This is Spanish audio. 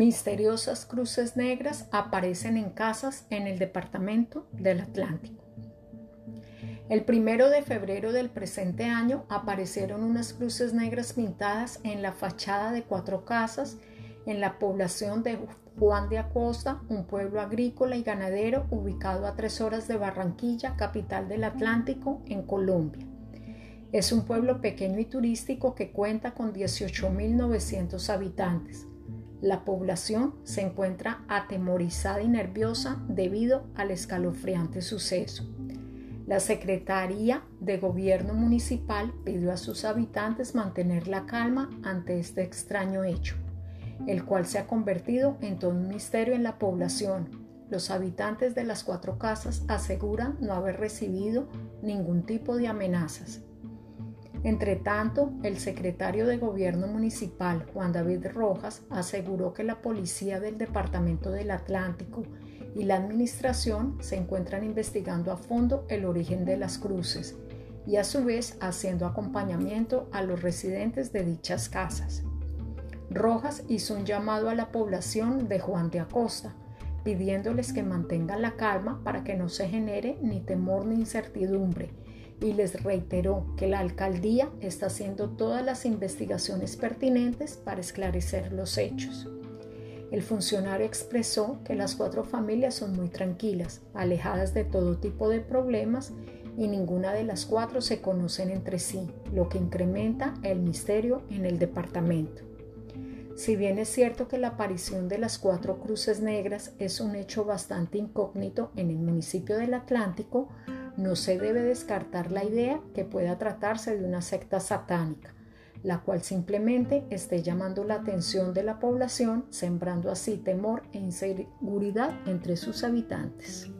Misteriosas cruces negras aparecen en casas en el departamento del Atlántico. El primero de febrero del presente año aparecieron unas cruces negras pintadas en la fachada de cuatro casas en la población de Juan de Acosta, un pueblo agrícola y ganadero ubicado a tres horas de Barranquilla, capital del Atlántico, en Colombia. Es un pueblo pequeño y turístico que cuenta con 18.900 habitantes. La población se encuentra atemorizada y nerviosa debido al escalofriante suceso. La Secretaría de Gobierno Municipal pidió a sus habitantes mantener la calma ante este extraño hecho, el cual se ha convertido en todo un misterio en la población. Los habitantes de las cuatro casas aseguran no haber recibido ningún tipo de amenazas. Entre tanto, el secretario de Gobierno Municipal, Juan David Rojas, aseguró que la policía del Departamento del Atlántico y la Administración se encuentran investigando a fondo el origen de las cruces y a su vez haciendo acompañamiento a los residentes de dichas casas. Rojas hizo un llamado a la población de Juan de Acosta, pidiéndoles que mantengan la calma para que no se genere ni temor ni incertidumbre y les reiteró que la alcaldía está haciendo todas las investigaciones pertinentes para esclarecer los hechos. El funcionario expresó que las cuatro familias son muy tranquilas, alejadas de todo tipo de problemas y ninguna de las cuatro se conocen entre sí, lo que incrementa el misterio en el departamento. Si bien es cierto que la aparición de las cuatro cruces negras es un hecho bastante incógnito en el municipio del Atlántico, no se debe descartar la idea que pueda tratarse de una secta satánica, la cual simplemente esté llamando la atención de la población, sembrando así temor e inseguridad entre sus habitantes.